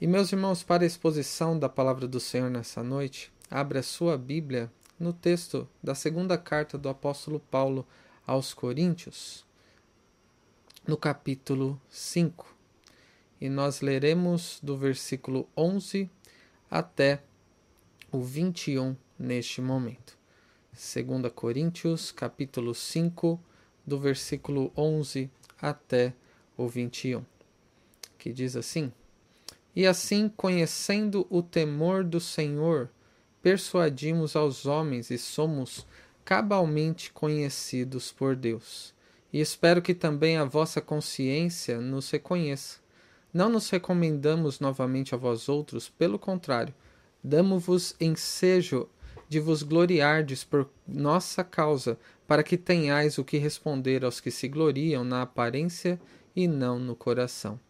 E meus irmãos, para a exposição da palavra do Senhor nessa noite, abra sua Bíblia no texto da segunda carta do apóstolo Paulo aos Coríntios, no capítulo 5. E nós leremos do versículo 11 até o 21 neste momento. 2 Coríntios, capítulo 5, do versículo 11 até o 21, que diz assim: e assim, conhecendo o temor do Senhor, persuadimos aos homens e somos cabalmente conhecidos por Deus. E espero que também a vossa consciência nos reconheça. Não nos recomendamos novamente a vós outros, pelo contrário, damos-vos ensejo de vos gloriardes por nossa causa, para que tenhais o que responder aos que se gloriam na aparência e não no coração.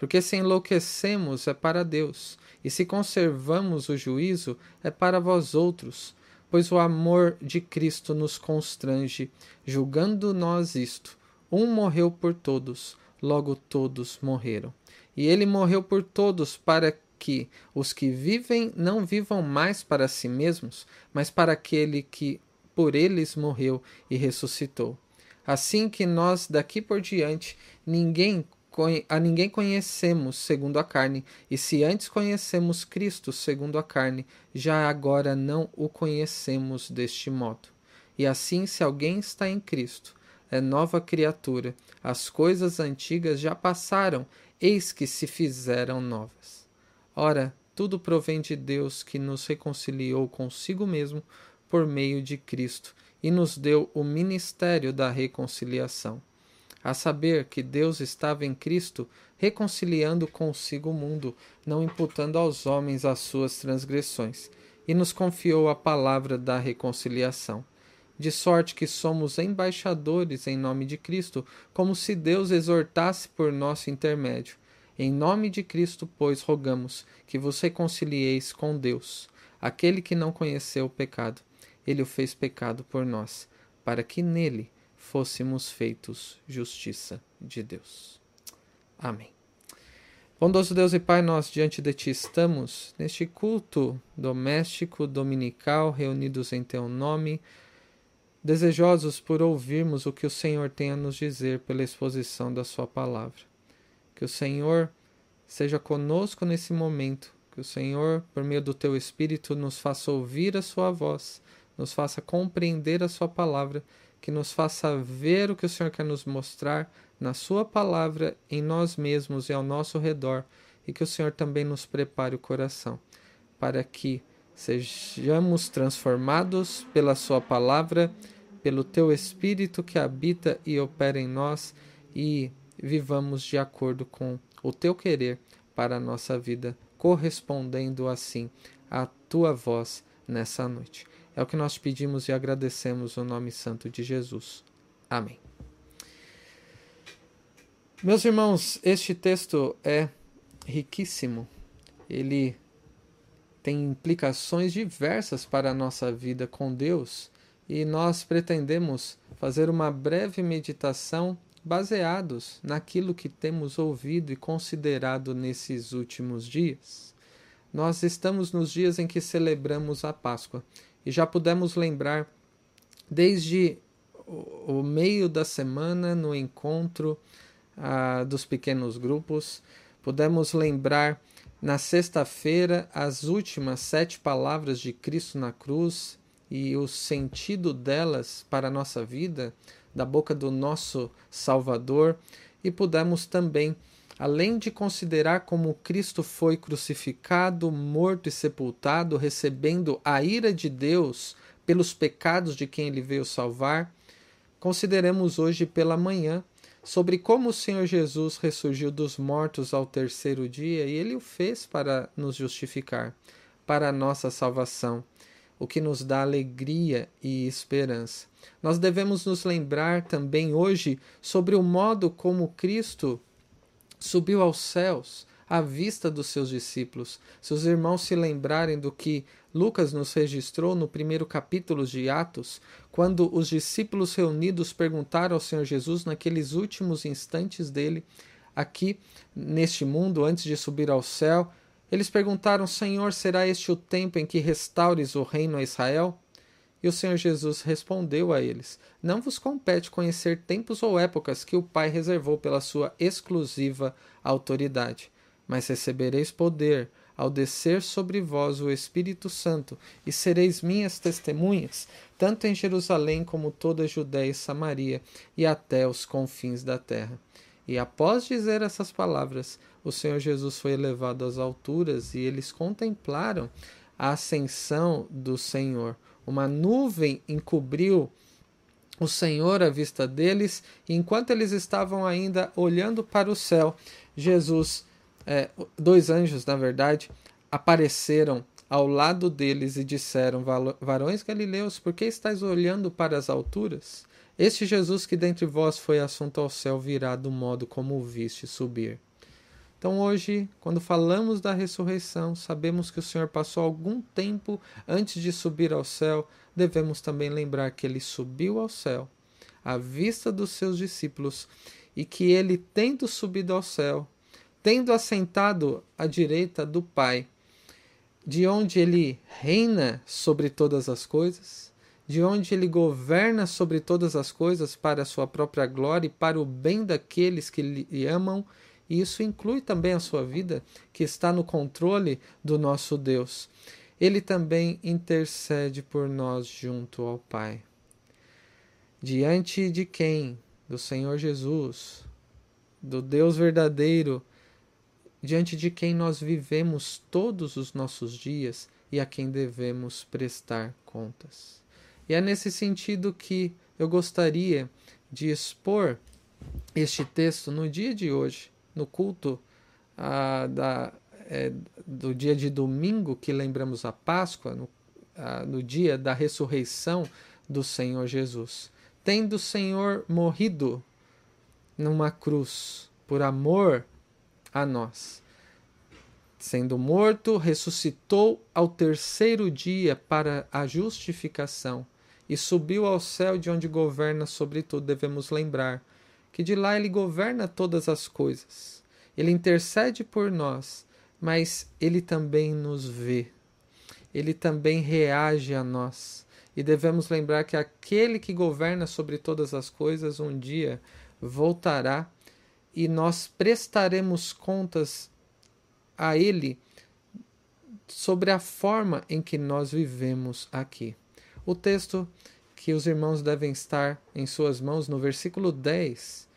Porque se enlouquecemos é para Deus, e se conservamos o juízo é para vós outros, pois o amor de Cristo nos constrange, julgando nós isto: um morreu por todos, logo todos morreram. E ele morreu por todos para que os que vivem não vivam mais para si mesmos, mas para aquele que por eles morreu e ressuscitou. Assim que nós daqui por diante ninguém a ninguém conhecemos segundo a carne, e se antes conhecemos Cristo segundo a carne, já agora não o conhecemos deste modo. E assim, se alguém está em Cristo, é nova criatura, as coisas antigas já passaram, eis que se fizeram novas. Ora, tudo provém de Deus que nos reconciliou consigo mesmo por meio de Cristo e nos deu o ministério da reconciliação a saber que Deus estava em Cristo reconciliando consigo o mundo, não imputando aos homens as suas transgressões, e nos confiou a palavra da reconciliação. De sorte que somos embaixadores em nome de Cristo, como se Deus exortasse por nosso intermédio. Em nome de Cristo, pois, rogamos que vos reconcilieis com Deus. Aquele que não conheceu o pecado, ele o fez pecado por nós, para que nele fôssemos feitos justiça de Deus. Amém. Bondoso Deus e Pai, nós diante de Ti estamos neste culto doméstico dominical, reunidos em Teu nome, desejosos por ouvirmos o que o Senhor tem a nos dizer pela exposição da Sua palavra. Que o Senhor seja conosco nesse momento, que o Senhor, por meio do Teu Espírito, nos faça ouvir a Sua voz, nos faça compreender a Sua palavra que nos faça ver o que o Senhor quer nos mostrar na Sua palavra, em nós mesmos e ao nosso redor, e que o Senhor também nos prepare o coração, para que sejamos transformados pela Sua palavra, pelo Teu Espírito que habita e opera em nós e vivamos de acordo com o Teu querer para a nossa vida, correspondendo assim à Tua voz nessa noite. É o que nós pedimos e agradecemos no nome santo de Jesus. Amém. Meus irmãos, este texto é riquíssimo. Ele tem implicações diversas para a nossa vida com Deus e nós pretendemos fazer uma breve meditação baseados naquilo que temos ouvido e considerado nesses últimos dias. Nós estamos nos dias em que celebramos a Páscoa e já pudemos lembrar desde o meio da semana no encontro ah, dos pequenos grupos, pudemos lembrar na sexta-feira as últimas sete palavras de Cristo na cruz e o sentido delas para a nossa vida, da boca do nosso Salvador, e pudemos também além de considerar como Cristo foi crucificado, morto e sepultado, recebendo a ira de Deus pelos pecados de quem ele veio salvar, consideremos hoje pela manhã sobre como o Senhor Jesus ressurgiu dos mortos ao terceiro dia e ele o fez para nos justificar, para a nossa salvação, o que nos dá alegria e esperança. Nós devemos nos lembrar também hoje sobre o modo como Cristo subiu aos céus à vista dos seus discípulos. Se os irmãos se lembrarem do que Lucas nos registrou no primeiro capítulo de Atos, quando os discípulos reunidos perguntaram ao Senhor Jesus naqueles últimos instantes dele aqui neste mundo antes de subir ao céu, Eles perguntaram: Senhor, será este o tempo em que restaures o reino a Israel? E o Senhor Jesus respondeu a eles: Não vos compete conhecer tempos ou épocas que o Pai reservou pela sua exclusiva autoridade, mas recebereis poder ao descer sobre vós o Espírito Santo, e sereis minhas testemunhas, tanto em Jerusalém como toda a Judéia e Samaria, e até os confins da terra. E após dizer essas palavras, o Senhor Jesus foi elevado às alturas, e eles contemplaram a ascensão do Senhor uma nuvem encobriu o Senhor à vista deles, e enquanto eles estavam ainda olhando para o céu, Jesus, é, dois anjos, na verdade, apareceram ao lado deles e disseram: Varões galileus, por que estáis olhando para as alturas? Este Jesus que dentre vós foi assunto ao céu virá do modo como o viste subir. Então, hoje, quando falamos da ressurreição, sabemos que o Senhor passou algum tempo antes de subir ao céu. Devemos também lembrar que ele subiu ao céu à vista dos seus discípulos e que ele, tendo subido ao céu, tendo assentado à direita do Pai, de onde ele reina sobre todas as coisas, de onde ele governa sobre todas as coisas para a sua própria glória e para o bem daqueles que lhe amam e isso inclui também a sua vida, que está no controle do nosso Deus. Ele também intercede por nós junto ao Pai. Diante de quem? Do Senhor Jesus, do Deus verdadeiro, diante de quem nós vivemos todos os nossos dias e a quem devemos prestar contas. E é nesse sentido que eu gostaria de expor este texto no dia de hoje, no culto ah, da, é, do dia de domingo, que lembramos a Páscoa, no, ah, no dia da ressurreição do Senhor Jesus. Tendo o Senhor morrido numa cruz por amor a nós. Sendo morto, ressuscitou ao terceiro dia para a justificação e subiu ao céu de onde governa sobre tudo. Devemos lembrar que de lá ele governa todas as coisas. Ele intercede por nós, mas ele também nos vê. Ele também reage a nós. E devemos lembrar que aquele que governa sobre todas as coisas um dia voltará e nós prestaremos contas a ele sobre a forma em que nós vivemos aqui. O texto que os irmãos devem estar em suas mãos no versículo 10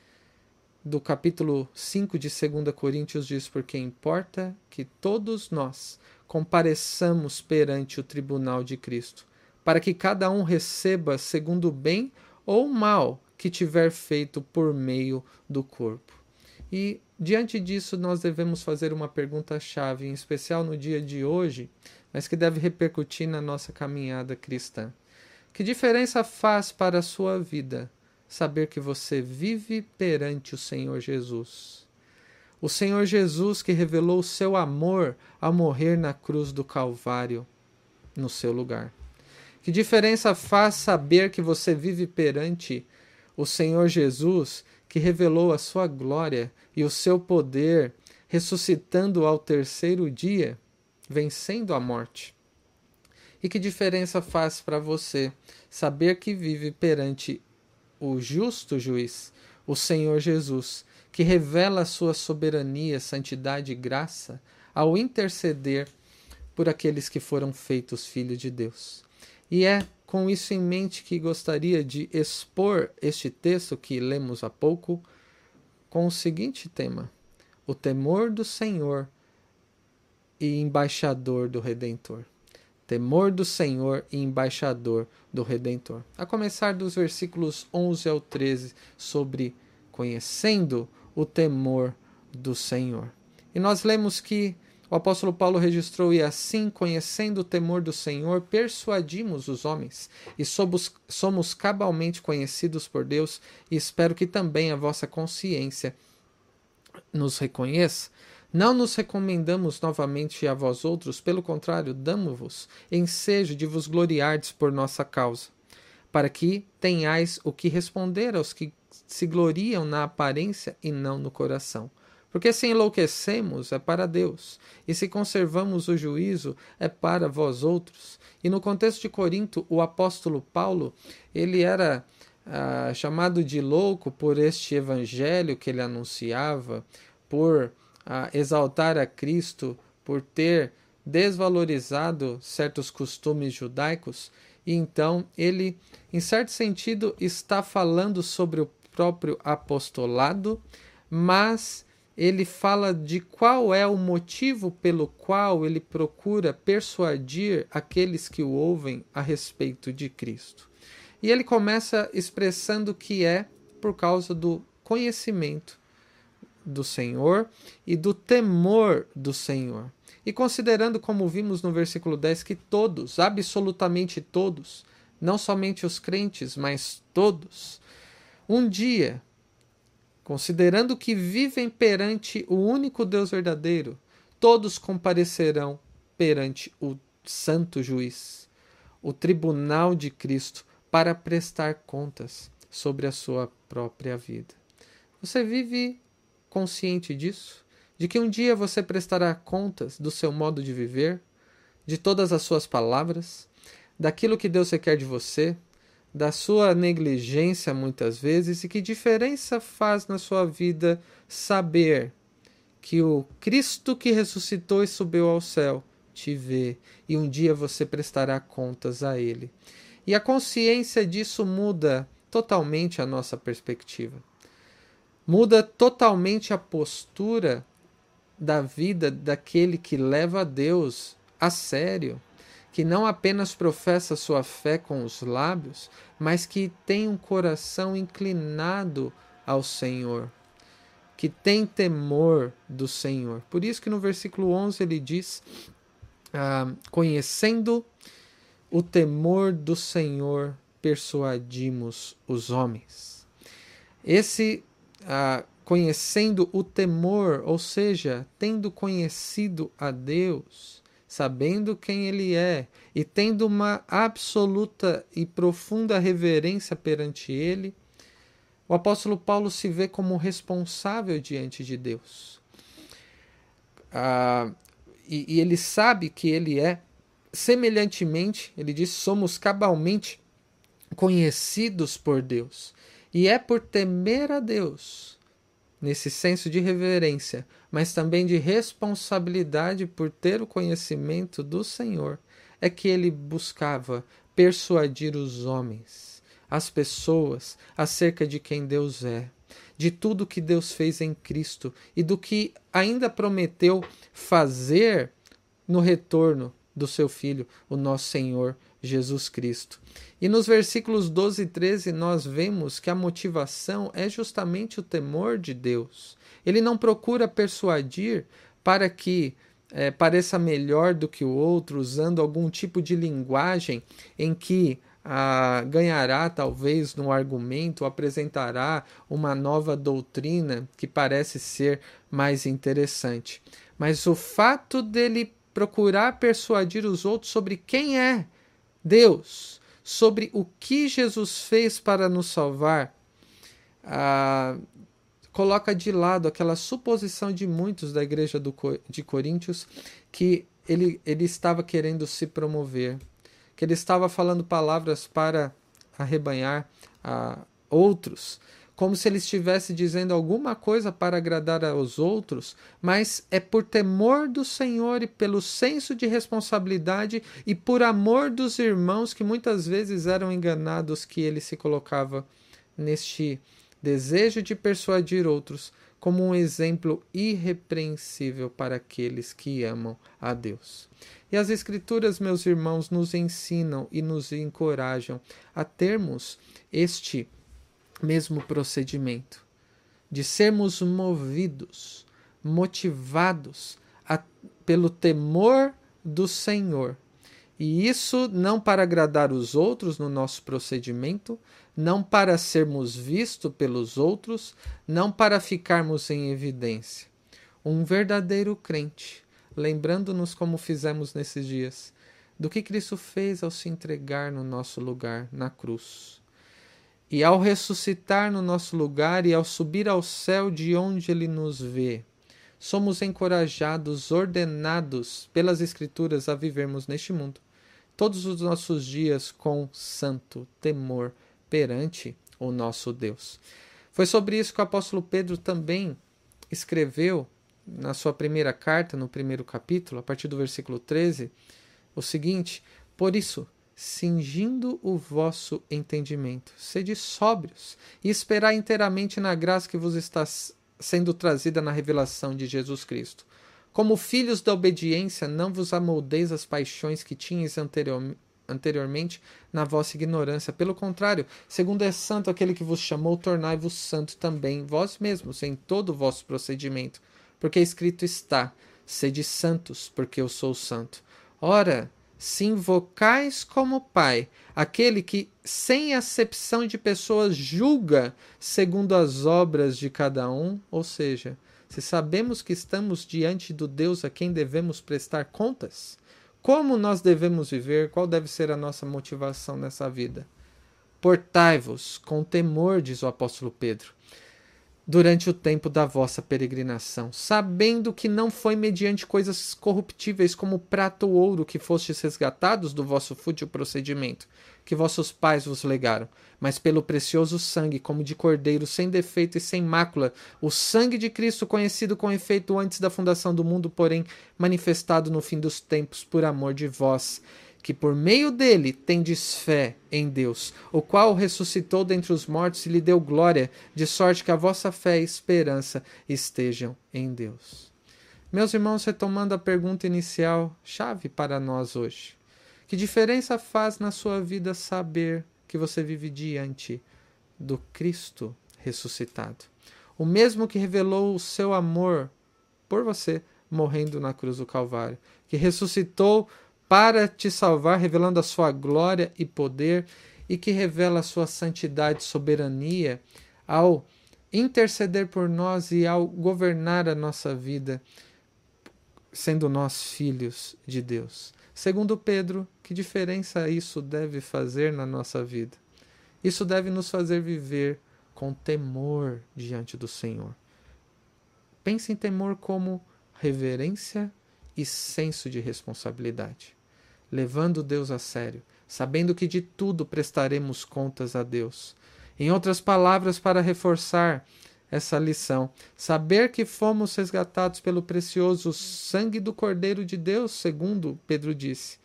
do capítulo 5 de 2 Coríntios diz: Porque importa que todos nós compareçamos perante o tribunal de Cristo, para que cada um receba segundo o bem ou mal que tiver feito por meio do corpo. E diante disso, nós devemos fazer uma pergunta-chave, em especial no dia de hoje, mas que deve repercutir na nossa caminhada cristã. Que diferença faz para a sua vida saber que você vive perante o Senhor Jesus? O Senhor Jesus que revelou o seu amor ao morrer na cruz do Calvário no seu lugar. Que diferença faz saber que você vive perante o Senhor Jesus que revelou a sua glória e o seu poder, ressuscitando ao terceiro dia, vencendo a morte? E que diferença faz para você saber que vive perante o justo juiz, o Senhor Jesus, que revela a sua soberania, santidade e graça ao interceder por aqueles que foram feitos filhos de Deus. E é com isso em mente que gostaria de expor este texto que lemos há pouco com o seguinte tema: o temor do Senhor e embaixador do Redentor temor do Senhor e embaixador do Redentor. A começar dos versículos 11 ao 13, sobre conhecendo o temor do Senhor. E nós lemos que o apóstolo Paulo registrou: E assim, conhecendo o temor do Senhor, persuadimos os homens, e somos, somos cabalmente conhecidos por Deus, e espero que também a vossa consciência nos reconheça. Não nos recomendamos novamente a vós outros, pelo contrário, damos-vos ensejo de vos gloriardes por nossa causa, para que tenhais o que responder aos que se gloriam na aparência e não no coração. Porque se enlouquecemos é para Deus, e se conservamos o juízo é para vós outros. E no contexto de Corinto, o apóstolo Paulo, ele era ah, chamado de louco por este evangelho que ele anunciava, por ah, exaltar a Cristo, por ter desvalorizado certos costumes judaicos, e então ele, em certo sentido, está falando sobre o próprio apostolado, mas ele fala de qual é o motivo pelo qual ele procura persuadir aqueles que o ouvem a respeito de Cristo. E ele começa expressando que é por causa do conhecimento do Senhor e do temor do Senhor. E considerando, como vimos no versículo 10, que todos, absolutamente todos, não somente os crentes, mas todos, um dia considerando que vivem perante o único Deus verdadeiro, todos comparecerão perante o santo juiz, o tribunal de Cristo, para prestar contas sobre a sua própria vida. Você vive consciente disso? De que um dia você prestará contas do seu modo de viver, de todas as suas palavras, daquilo que Deus requer de você, da sua negligência muitas vezes e que diferença faz na sua vida saber que o Cristo que ressuscitou e subiu ao céu te vê e um dia você prestará contas a ele. E a consciência disso muda totalmente a nossa perspectiva. Muda totalmente a postura da vida daquele que leva a Deus a sério que não apenas professa sua fé com os lábios, mas que tem um coração inclinado ao Senhor, que tem temor do Senhor. Por isso que no versículo 11 ele diz: ah, conhecendo o temor do Senhor, persuadimos os homens. Esse conhecendo o temor, ou seja, tendo conhecido a Deus, sabendo quem ele é e tendo uma absoluta e profunda reverência perante ele, o apóstolo Paulo se vê como responsável diante de Deus. Ah, e, e ele sabe que ele é, semelhantemente, ele diz: somos cabalmente conhecidos por Deus. E é por temer a Deus nesse senso de reverência, mas também de responsabilidade por ter o conhecimento do Senhor, é que ele buscava persuadir os homens, as pessoas, acerca de quem Deus é, de tudo que Deus fez em Cristo e do que ainda prometeu fazer no retorno do seu Filho, o nosso Senhor Jesus Cristo. E nos versículos 12 e 13 nós vemos que a motivação é justamente o temor de Deus. Ele não procura persuadir para que é, pareça melhor do que o outro, usando algum tipo de linguagem em que ah, ganhará talvez no argumento, apresentará uma nova doutrina que parece ser mais interessante. Mas o fato dele procurar persuadir os outros sobre quem é Deus, sobre o que Jesus fez para nos salvar, ah, coloca de lado aquela suposição de muitos da igreja do, de Coríntios que ele, ele estava querendo se promover, que ele estava falando palavras para arrebanhar a outros, como se ele estivesse dizendo alguma coisa para agradar aos outros, mas é por temor do Senhor e pelo senso de responsabilidade e por amor dos irmãos que muitas vezes eram enganados que ele se colocava neste desejo de persuadir outros como um exemplo irrepreensível para aqueles que amam a Deus. E as Escrituras, meus irmãos, nos ensinam e nos encorajam a termos este mesmo procedimento, de sermos movidos, motivados a, pelo temor do Senhor. E isso não para agradar os outros no nosso procedimento, não para sermos vistos pelos outros, não para ficarmos em evidência. Um verdadeiro crente, lembrando-nos como fizemos nesses dias, do que Cristo fez ao se entregar no nosso lugar na cruz e ao ressuscitar no nosso lugar e ao subir ao céu de onde ele nos vê, somos encorajados, ordenados pelas Escrituras a vivermos neste mundo, todos os nossos dias com santo temor perante o nosso Deus. Foi sobre isso que o apóstolo Pedro também escreveu na sua primeira carta, no primeiro capítulo, a partir do versículo 13, o seguinte: Por isso, cingindo o vosso entendimento, sede sóbrios e esperai inteiramente na graça que vos está sendo trazida na revelação de Jesus Cristo. Como filhos da obediência, não vos amoldeis as paixões que tinhas anterior, anteriormente na vossa ignorância. Pelo contrário, segundo é santo aquele que vos chamou, tornai-vos santo também vós mesmos em todo o vosso procedimento. Porque escrito está: sede santos, porque eu sou santo. Ora, se invocais como Pai aquele que, sem acepção de pessoas, julga segundo as obras de cada um, ou seja, se sabemos que estamos diante do Deus a quem devemos prestar contas, como nós devemos viver, qual deve ser a nossa motivação nessa vida? Portai-vos com temor, diz o apóstolo Pedro durante o tempo da vossa peregrinação, sabendo que não foi mediante coisas corruptíveis como prata ou ouro que fostes resgatados do vosso fútil procedimento, que vossos pais vos legaram, mas pelo precioso sangue, como de cordeiro, sem defeito e sem mácula, o sangue de Cristo, conhecido com efeito antes da fundação do mundo, porém manifestado no fim dos tempos por amor de vós que por meio dele tendes fé em Deus, o qual ressuscitou dentre os mortos e lhe deu glória, de sorte que a vossa fé e esperança estejam em Deus. Meus irmãos, retomando a pergunta inicial, chave para nós hoje. Que diferença faz na sua vida saber que você vive diante do Cristo ressuscitado? O mesmo que revelou o seu amor por você morrendo na cruz do Calvário, que ressuscitou para te salvar, revelando a sua glória e poder, e que revela a sua santidade e soberania ao interceder por nós e ao governar a nossa vida, sendo nós filhos de Deus. Segundo Pedro, que diferença isso deve fazer na nossa vida? Isso deve nos fazer viver com temor diante do Senhor. Pense em temor como reverência e senso de responsabilidade, levando Deus a sério, sabendo que de tudo prestaremos contas a Deus. Em outras palavras, para reforçar essa lição, saber que fomos resgatados pelo precioso sangue do Cordeiro de Deus, segundo Pedro disse,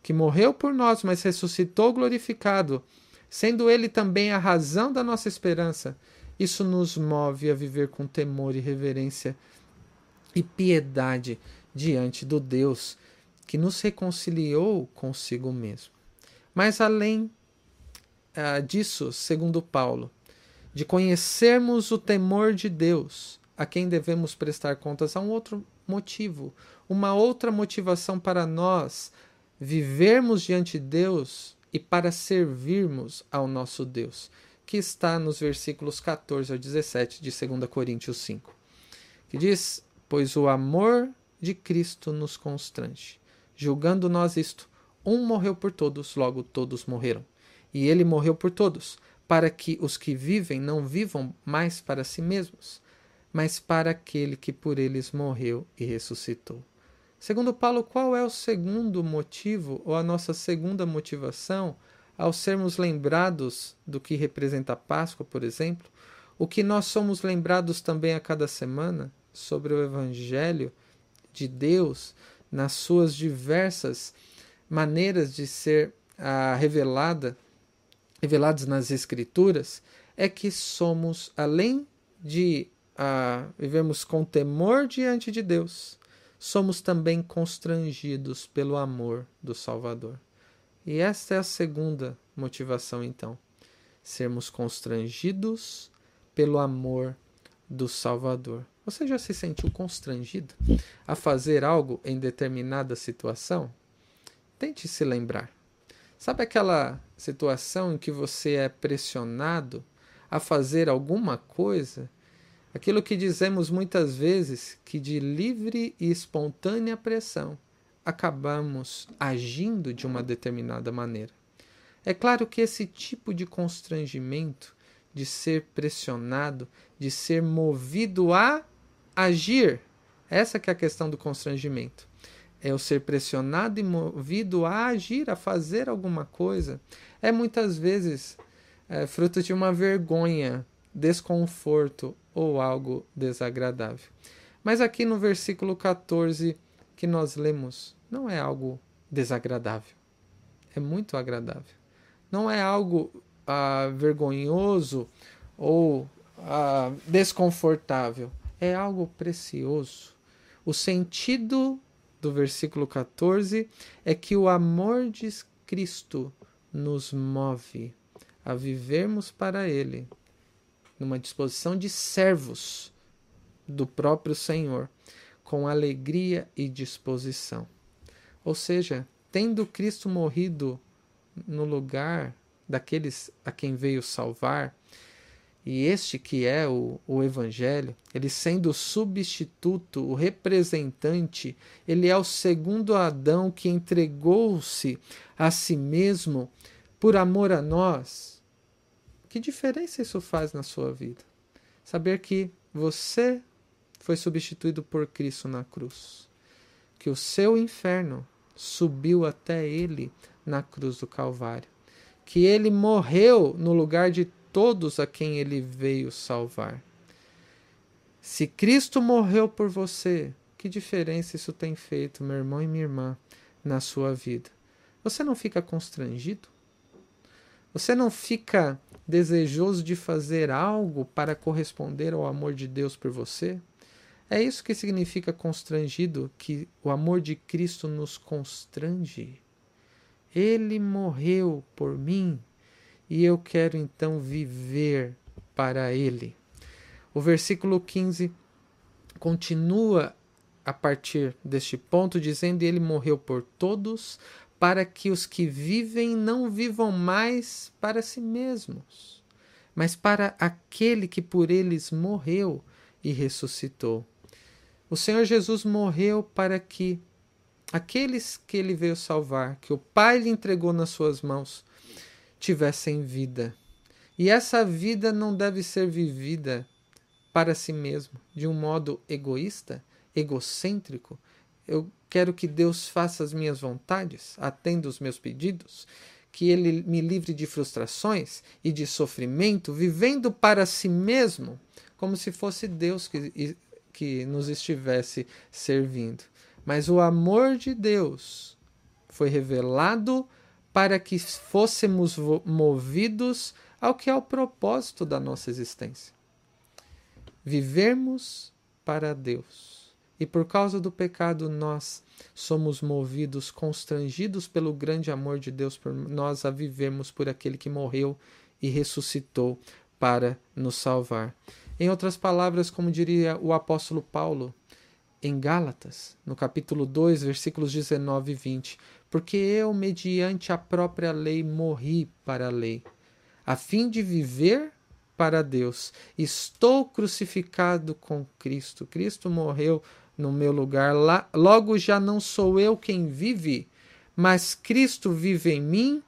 que morreu por nós, mas ressuscitou glorificado, sendo ele também a razão da nossa esperança. Isso nos move a viver com temor e reverência e piedade diante do Deus que nos reconciliou consigo mesmo. Mas além uh, disso, segundo Paulo, de conhecermos o temor de Deus, a quem devemos prestar contas, há um outro motivo, uma outra motivação para nós vivermos diante de Deus e para servirmos ao nosso Deus, que está nos versículos 14 ao 17 de 2 Coríntios 5, que diz: Pois o amor de Cristo nos constrange. Julgando nós isto, um morreu por todos, logo todos morreram. E ele morreu por todos, para que os que vivem não vivam mais para si mesmos, mas para aquele que por eles morreu e ressuscitou. Segundo Paulo, qual é o segundo motivo ou a nossa segunda motivação ao sermos lembrados do que representa a Páscoa, por exemplo? O que nós somos lembrados também a cada semana sobre o Evangelho de Deus nas suas diversas maneiras de ser ah, revelada, reveladas nas Escrituras, é que somos, além de ah, vivemos com temor diante de Deus, somos também constrangidos pelo amor do Salvador. E esta é a segunda motivação, então. Sermos constrangidos pelo amor do Salvador. Você já se sentiu constrangido a fazer algo em determinada situação? Tente se lembrar. Sabe aquela situação em que você é pressionado a fazer alguma coisa? Aquilo que dizemos muitas vezes que de livre e espontânea pressão acabamos agindo de uma determinada maneira. É claro que esse tipo de constrangimento, de ser pressionado, de ser movido a agir Essa que é a questão do constrangimento. É o ser pressionado e movido a agir, a fazer alguma coisa. É muitas vezes é, fruto de uma vergonha, desconforto ou algo desagradável. Mas aqui no versículo 14 que nós lemos, não é algo desagradável. É muito agradável. Não é algo ah, vergonhoso ou ah, desconfortável. É algo precioso. O sentido do versículo 14 é que o amor de Cristo nos move a vivermos para Ele, numa disposição de servos do próprio Senhor, com alegria e disposição. Ou seja, tendo Cristo morrido no lugar daqueles a quem veio salvar, e este que é o, o Evangelho, ele sendo o substituto, o representante, ele é o segundo Adão que entregou-se a si mesmo por amor a nós. Que diferença isso faz na sua vida? Saber que você foi substituído por Cristo na cruz, que o seu inferno subiu até ele na cruz do Calvário, que ele morreu no lugar de todos a quem ele veio salvar. Se Cristo morreu por você, que diferença isso tem feito, meu irmão e minha irmã, na sua vida? Você não fica constrangido? Você não fica desejoso de fazer algo para corresponder ao amor de Deus por você? É isso que significa constrangido, que o amor de Cristo nos constrange. Ele morreu por mim e eu quero então viver para Ele. O versículo 15 continua a partir deste ponto, dizendo: Ele morreu por todos, para que os que vivem não vivam mais para si mesmos, mas para aquele que por eles morreu e ressuscitou. O Senhor Jesus morreu para que aqueles que ele veio salvar, que o Pai lhe entregou nas suas mãos, tivessem vida. E essa vida não deve ser vivida para si mesmo, de um modo egoísta, egocêntrico. Eu quero que Deus faça as minhas vontades, atenda os meus pedidos, que Ele me livre de frustrações e de sofrimento, vivendo para si mesmo, como se fosse Deus que, que nos estivesse servindo. Mas o amor de Deus foi revelado para que fôssemos movidos ao que é o propósito da nossa existência. Vivermos para Deus. E por causa do pecado, nós somos movidos, constrangidos pelo grande amor de Deus por nós a vivermos por aquele que morreu e ressuscitou para nos salvar. Em outras palavras, como diria o apóstolo Paulo, em Gálatas, no capítulo 2, versículos 19 e 20, porque eu, mediante a própria lei, morri para a lei, a fim de viver para Deus. Estou crucificado com Cristo. Cristo morreu no meu lugar. Logo já não sou eu quem vive, mas Cristo vive em mim.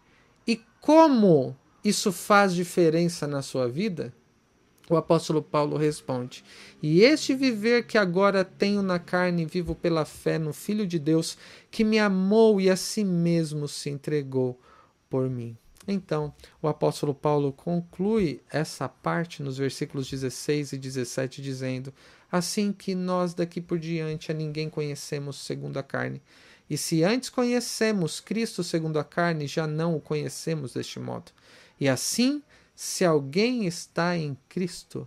E como isso faz diferença na sua vida? O apóstolo Paulo responde: E este viver que agora tenho na carne, vivo pela fé no Filho de Deus, que me amou e a si mesmo se entregou por mim. Então, o apóstolo Paulo conclui essa parte nos versículos 16 e 17, dizendo: Assim que nós daqui por diante a ninguém conhecemos segundo a carne. E se antes conhecemos Cristo segundo a carne, já não o conhecemos deste modo. E assim se alguém está em Cristo,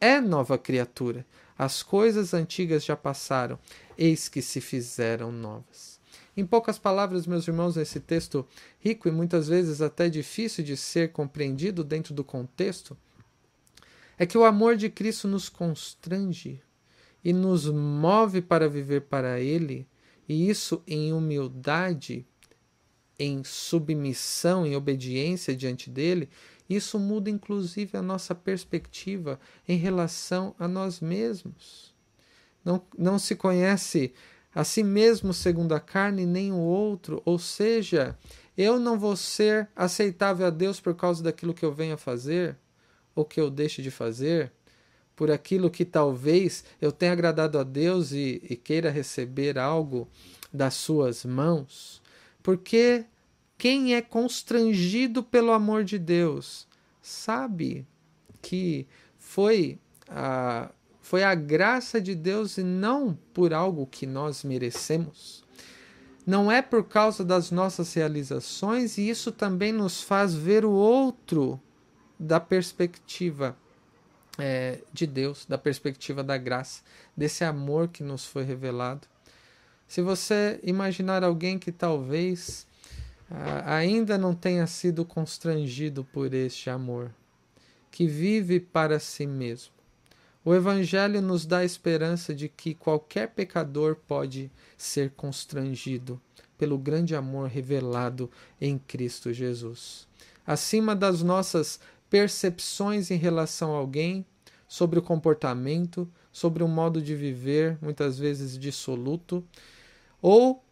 é nova criatura. As coisas antigas já passaram, eis que se fizeram novas. Em poucas palavras, meus irmãos, esse texto rico e muitas vezes até difícil de ser compreendido dentro do contexto, é que o amor de Cristo nos constrange e nos move para viver para Ele, e isso em humildade, em submissão, em obediência diante dele, isso muda inclusive a nossa perspectiva em relação a nós mesmos. Não, não se conhece a si mesmo segundo a carne, nem o outro, ou seja, eu não vou ser aceitável a Deus por causa daquilo que eu venho a fazer ou que eu deixe de fazer, por aquilo que talvez eu tenha agradado a Deus e, e queira receber algo das suas mãos, porque quem é constrangido pelo amor de Deus sabe que foi a, foi a graça de Deus e não por algo que nós merecemos. Não é por causa das nossas realizações, e isso também nos faz ver o outro da perspectiva é, de Deus, da perspectiva da graça, desse amor que nos foi revelado. Se você imaginar alguém que talvez ainda não tenha sido constrangido por este amor, que vive para si mesmo, o Evangelho nos dá a esperança de que qualquer pecador pode ser constrangido pelo grande amor revelado em Cristo Jesus. Acima das nossas percepções em relação a alguém, sobre o comportamento, sobre o modo de viver, muitas vezes dissoluto, ou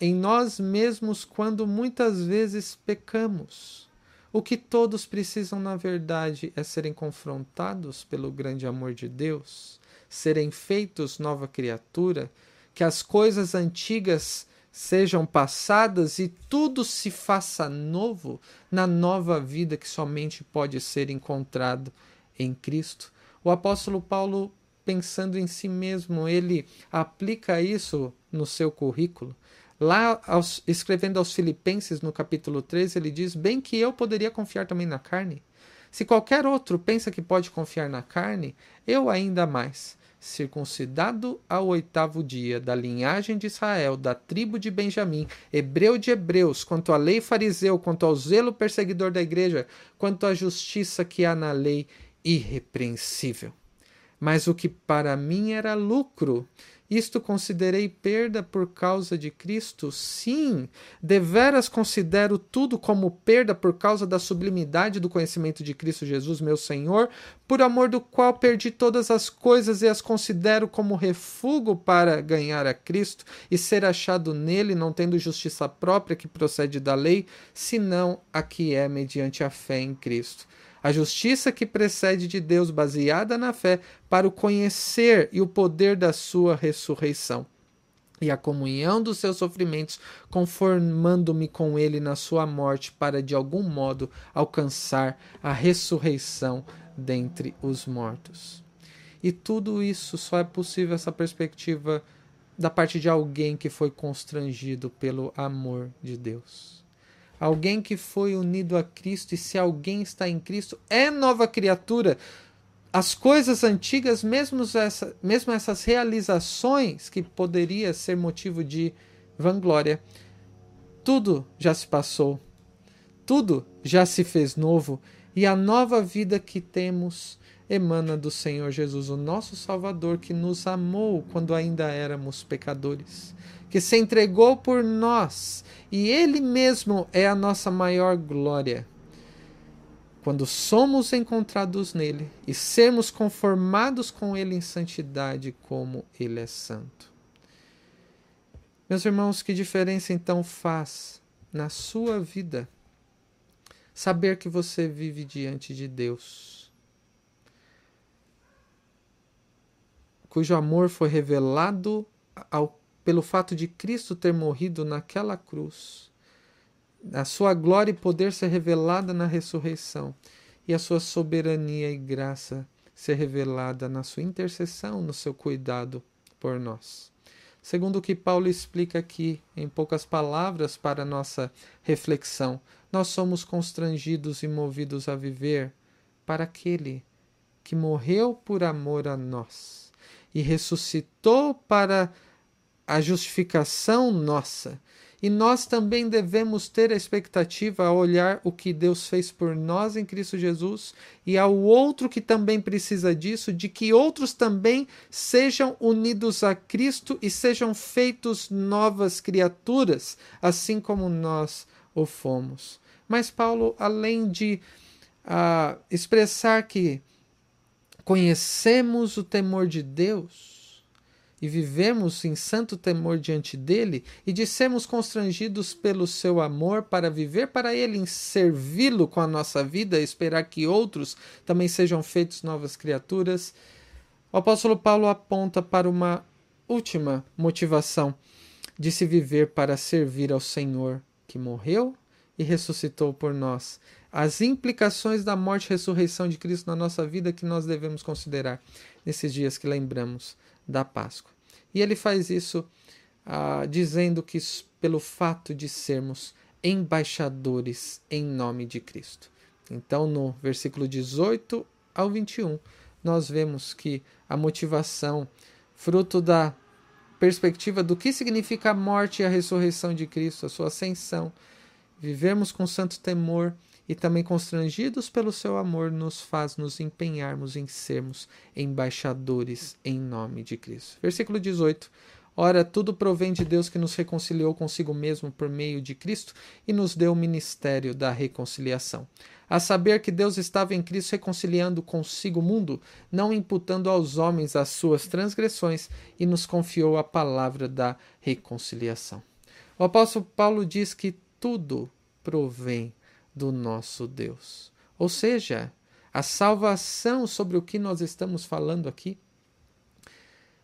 em nós mesmos quando muitas vezes pecamos. O que todos precisam, na verdade, é serem confrontados pelo grande amor de Deus, serem feitos nova criatura, que as coisas antigas sejam passadas e tudo se faça novo na nova vida que somente pode ser encontrado em Cristo. O apóstolo Paulo, pensando em si mesmo, ele aplica isso no seu currículo. Lá, aos, escrevendo aos Filipenses, no capítulo 3, ele diz: Bem que eu poderia confiar também na carne. Se qualquer outro pensa que pode confiar na carne, eu ainda mais circuncidado ao oitavo dia, da linhagem de Israel, da tribo de Benjamim, hebreu de hebreus, quanto à lei fariseu, quanto ao zelo perseguidor da igreja, quanto à justiça que há na lei, irrepreensível. Mas o que para mim era lucro, isto considerei perda por causa de Cristo? Sim, deveras considero tudo como perda por causa da sublimidade do conhecimento de Cristo Jesus, meu Senhor, por amor do qual perdi todas as coisas e as considero como refúgio para ganhar a Cristo e ser achado nele, não tendo justiça própria que procede da lei, senão a que é mediante a fé em Cristo a justiça que precede de Deus, baseada na fé, para o conhecer e o poder da sua ressurreição e a comunhão dos seus sofrimentos, conformando-me com ele na sua morte, para de algum modo alcançar a ressurreição dentre os mortos. E tudo isso só é possível essa perspectiva da parte de alguém que foi constrangido pelo amor de Deus alguém que foi unido a Cristo, e se alguém está em Cristo, é nova criatura. As coisas antigas, mesmo, essa, mesmo essas realizações que poderia ser motivo de vanglória, tudo já se passou, tudo já se fez novo, e a nova vida que temos emana do Senhor Jesus, o nosso Salvador, que nos amou quando ainda éramos pecadores, que se entregou por nós, e Ele mesmo é a nossa maior glória. Quando somos encontrados nele e sermos conformados com Ele em santidade, como Ele é santo. Meus irmãos, que diferença então faz na sua vida saber que você vive diante de Deus? cujo amor foi revelado ao, pelo fato de Cristo ter morrido naquela cruz, a sua glória e poder ser revelada na ressurreição, e a sua soberania e graça ser revelada na sua intercessão, no seu cuidado por nós. Segundo o que Paulo explica aqui, em poucas palavras, para nossa reflexão, nós somos constrangidos e movidos a viver para aquele que morreu por amor a nós e ressuscitou para a justificação nossa. E nós também devemos ter a expectativa a olhar o que Deus fez por nós em Cristo Jesus e ao outro que também precisa disso, de que outros também sejam unidos a Cristo e sejam feitos novas criaturas, assim como nós o fomos. Mas Paulo, além de uh, expressar que conhecemos o temor de Deus, e vivemos em santo temor diante dele e de sermos constrangidos pelo seu amor para viver para ele, em servi-lo com a nossa vida, esperar que outros também sejam feitos novas criaturas, o apóstolo Paulo aponta para uma última motivação de se viver para servir ao Senhor que morreu e ressuscitou por nós. As implicações da morte e ressurreição de Cristo na nossa vida que nós devemos considerar nesses dias que lembramos da Páscoa. E ele faz isso ah, dizendo que pelo fato de sermos embaixadores em nome de Cristo. Então, no versículo 18 ao 21, nós vemos que a motivação, fruto da perspectiva do que significa a morte e a ressurreição de Cristo, a sua ascensão, vivemos com santo temor e também constrangidos pelo seu amor, nos faz nos empenharmos em sermos embaixadores em nome de Cristo. Versículo 18. Ora, tudo provém de Deus que nos reconciliou consigo mesmo por meio de Cristo e nos deu o ministério da reconciliação. A saber que Deus estava em Cristo reconciliando consigo o mundo, não imputando aos homens as suas transgressões, e nos confiou a palavra da reconciliação. O apóstolo Paulo diz que tudo provém do nosso Deus. Ou seja, a salvação sobre o que nós estamos falando aqui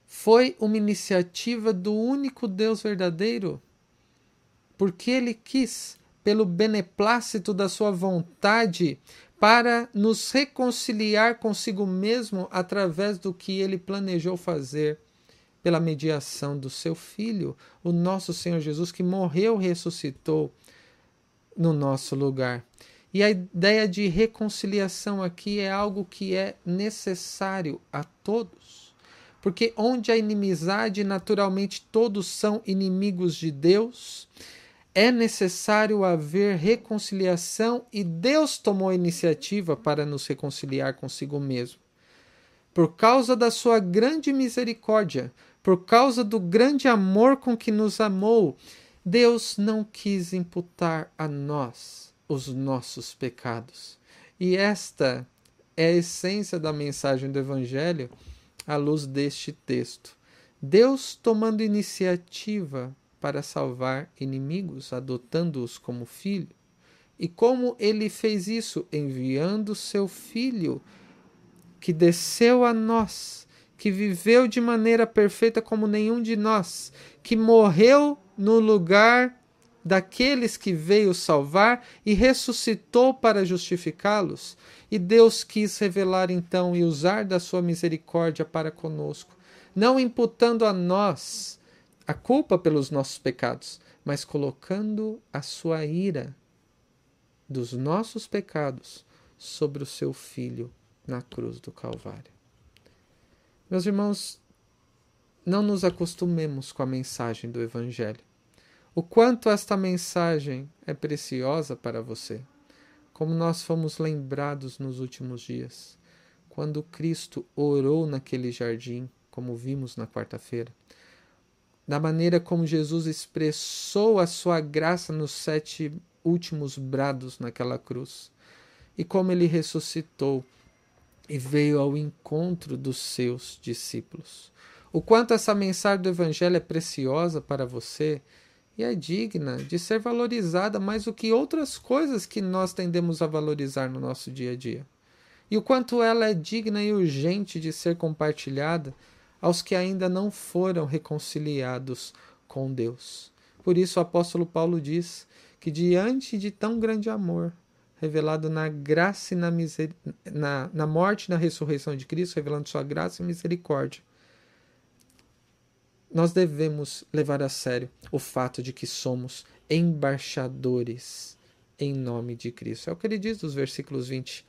foi uma iniciativa do único Deus verdadeiro, porque ele quis, pelo beneplácito da sua vontade, para nos reconciliar consigo mesmo através do que ele planejou fazer pela mediação do seu Filho, o nosso Senhor Jesus, que morreu ressuscitou no nosso lugar. E a ideia de reconciliação aqui é algo que é necessário a todos. Porque onde a inimizade, naturalmente todos são inimigos de Deus, é necessário haver reconciliação e Deus tomou a iniciativa para nos reconciliar consigo mesmo. Por causa da sua grande misericórdia, por causa do grande amor com que nos amou, Deus não quis imputar a nós os nossos pecados. E esta é a essência da mensagem do Evangelho à luz deste texto. Deus tomando iniciativa para salvar inimigos, adotando-os como filho. E como ele fez isso? Enviando seu filho, que desceu a nós, que viveu de maneira perfeita como nenhum de nós, que morreu no lugar daqueles que veio salvar e ressuscitou para justificá-los. E Deus quis revelar então e usar da sua misericórdia para conosco, não imputando a nós a culpa pelos nossos pecados, mas colocando a sua ira dos nossos pecados sobre o seu filho na cruz do Calvário. Meus irmãos, não nos acostumemos com a mensagem do Evangelho o quanto esta mensagem é preciosa para você, como nós fomos lembrados nos últimos dias, quando Cristo orou naquele jardim, como vimos na quarta-feira, da maneira como Jesus expressou a sua graça nos sete últimos brados naquela cruz, e como ele ressuscitou e veio ao encontro dos seus discípulos. O quanto essa mensagem do Evangelho é preciosa para você e é digna de ser valorizada mais do que outras coisas que nós tendemos a valorizar no nosso dia a dia. E o quanto ela é digna e urgente de ser compartilhada aos que ainda não foram reconciliados com Deus. Por isso o apóstolo Paulo diz que diante de tão grande amor, revelado na graça e na, miser... na, na morte e na ressurreição de Cristo, revelando sua graça e misericórdia, nós devemos levar a sério o fato de que somos embaixadores em nome de Cristo. É o que ele diz nos versículos 20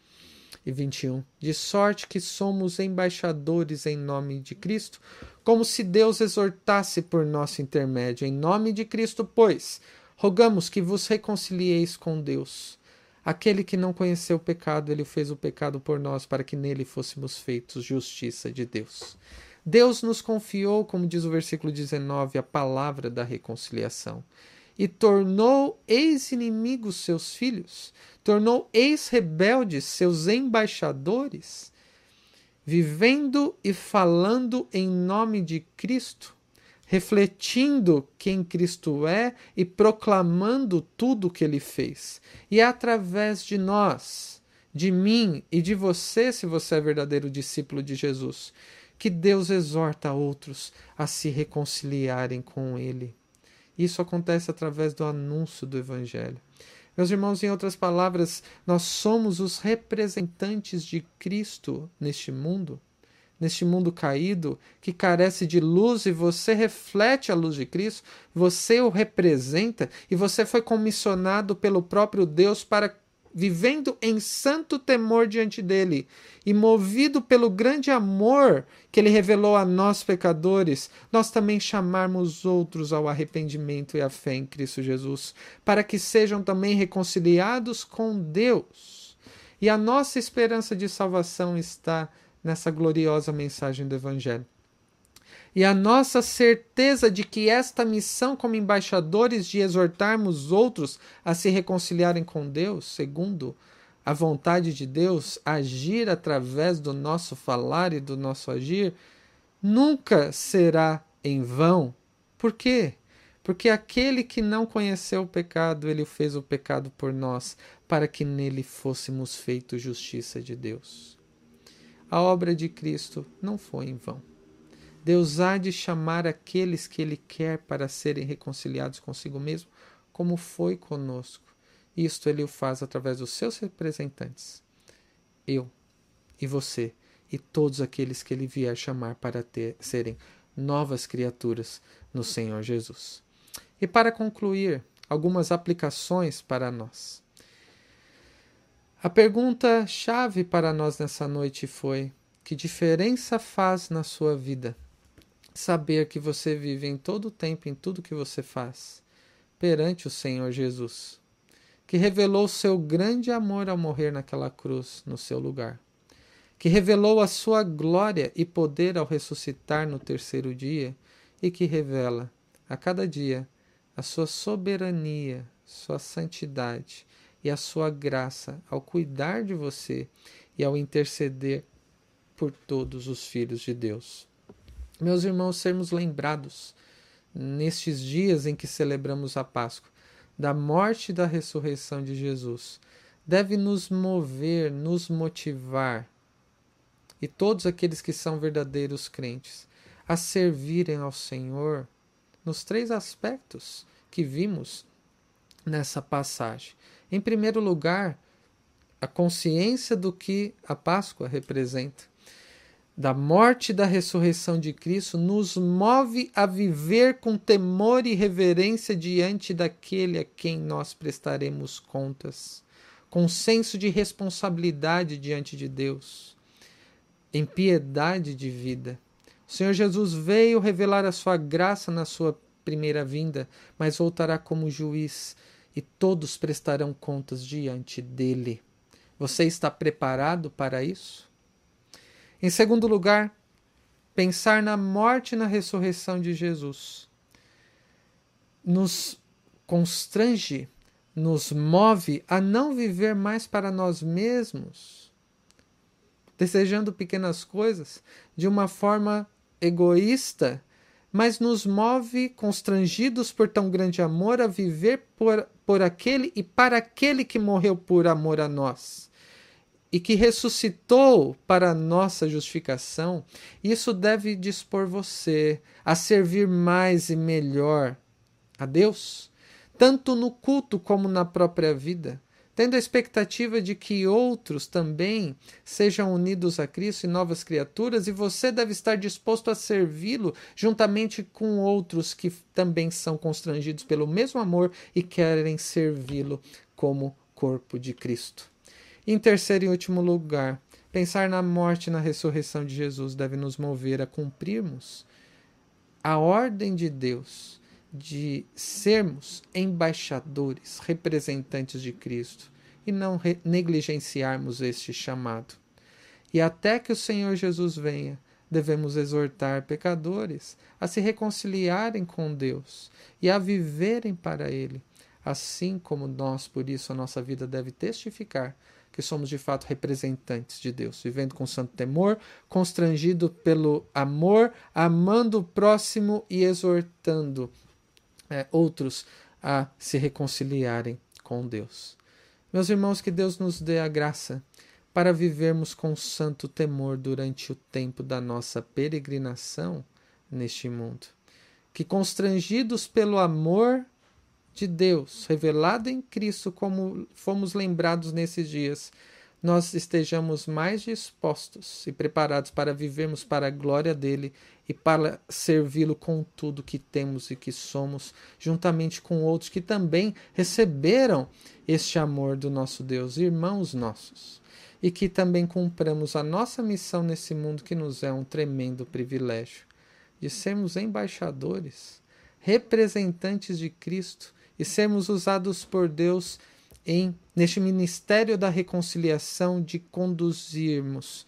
e 21. De sorte que somos embaixadores em nome de Cristo, como se Deus exortasse por nosso intermédio. Em nome de Cristo, pois, rogamos que vos reconcilieis com Deus. Aquele que não conheceu o pecado, ele fez o pecado por nós, para que nele fôssemos feitos justiça de Deus. Deus nos confiou, como diz o versículo 19, a palavra da reconciliação e tornou ex-inimigos seus filhos, tornou ex-rebeldes seus embaixadores. vivendo e falando em nome de Cristo, refletindo quem Cristo é e proclamando tudo o que ele fez. E é através de nós, de mim e de você, se você é verdadeiro discípulo de Jesus, que Deus exorta outros a se reconciliarem com Ele. Isso acontece através do anúncio do Evangelho. Meus irmãos, em outras palavras, nós somos os representantes de Cristo neste mundo, neste mundo caído, que carece de luz, e você reflete a luz de Cristo, você o representa, e você foi comissionado pelo próprio Deus para vivendo em santo temor diante dele e movido pelo grande amor que ele revelou a nós pecadores, nós também chamarmos outros ao arrependimento e à fé em Cristo Jesus, para que sejam também reconciliados com Deus. E a nossa esperança de salvação está nessa gloriosa mensagem do Evangelho e a nossa certeza de que esta missão, como embaixadores, de exortarmos outros a se reconciliarem com Deus, segundo a vontade de Deus, agir através do nosso falar e do nosso agir, nunca será em vão. Por quê? Porque aquele que não conheceu o pecado, ele fez o pecado por nós, para que nele fôssemos feitos justiça de Deus. A obra de Cristo não foi em vão. Deus há de chamar aqueles que Ele quer para serem reconciliados consigo mesmo, como foi conosco. Isto Ele o faz através dos seus representantes, eu e você, e todos aqueles que Ele vier chamar para ter, serem novas criaturas no Senhor Jesus. E para concluir, algumas aplicações para nós. A pergunta chave para nós nessa noite foi: que diferença faz na sua vida saber que você vive em todo o tempo, em tudo que você faz, perante o Senhor Jesus, que revelou seu grande amor ao morrer naquela cruz no seu lugar, que revelou a sua glória e poder ao ressuscitar no terceiro dia e que revela a cada dia a sua soberania, sua santidade e a sua graça ao cuidar de você e ao interceder por todos os filhos de Deus meus irmãos, sermos lembrados nestes dias em que celebramos a Páscoa da morte e da ressurreição de Jesus deve nos mover, nos motivar e todos aqueles que são verdadeiros crentes a servirem ao Senhor nos três aspectos que vimos nessa passagem. Em primeiro lugar, a consciência do que a Páscoa representa da morte e da ressurreição de Cristo nos move a viver com temor e reverência diante daquele a quem nós prestaremos contas, com senso de responsabilidade diante de Deus, em piedade de vida. O Senhor Jesus veio revelar a sua graça na sua primeira vinda, mas voltará como juiz e todos prestarão contas diante dele. Você está preparado para isso? Em segundo lugar, pensar na morte e na ressurreição de Jesus. Nos constrange, nos move a não viver mais para nós mesmos, desejando pequenas coisas de uma forma egoísta, mas nos move, constrangidos por tão grande amor, a viver por, por aquele e para aquele que morreu por amor a nós e que ressuscitou para nossa justificação, isso deve dispor você a servir mais e melhor a Deus, tanto no culto como na própria vida, tendo a expectativa de que outros também sejam unidos a Cristo e novas criaturas, e você deve estar disposto a servi-lo juntamente com outros que também são constrangidos pelo mesmo amor e querem servi-lo como corpo de Cristo. Em terceiro e último lugar, pensar na morte e na ressurreição de Jesus deve nos mover a cumprirmos a ordem de Deus de sermos embaixadores, representantes de Cristo e não negligenciarmos este chamado. E até que o Senhor Jesus venha, devemos exortar pecadores a se reconciliarem com Deus e a viverem para Ele, assim como nós, por isso, a nossa vida deve testificar que somos de fato representantes de Deus, vivendo com santo temor, constrangido pelo amor, amando o próximo e exortando é, outros a se reconciliarem com Deus. Meus irmãos, que Deus nos dê a graça para vivermos com santo temor durante o tempo da nossa peregrinação neste mundo. Que constrangidos pelo amor de Deus revelado em Cristo, como fomos lembrados nesses dias, nós estejamos mais dispostos e preparados para vivermos para a glória dele e para servi-lo com tudo que temos e que somos, juntamente com outros que também receberam este amor do nosso Deus, irmãos nossos, e que também cumpramos a nossa missão nesse mundo que nos é um tremendo privilégio de sermos embaixadores, representantes de Cristo e sermos usados por Deus em neste ministério da reconciliação de conduzirmos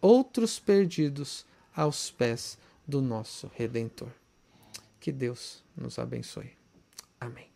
outros perdidos aos pés do nosso redentor. Que Deus nos abençoe. Amém.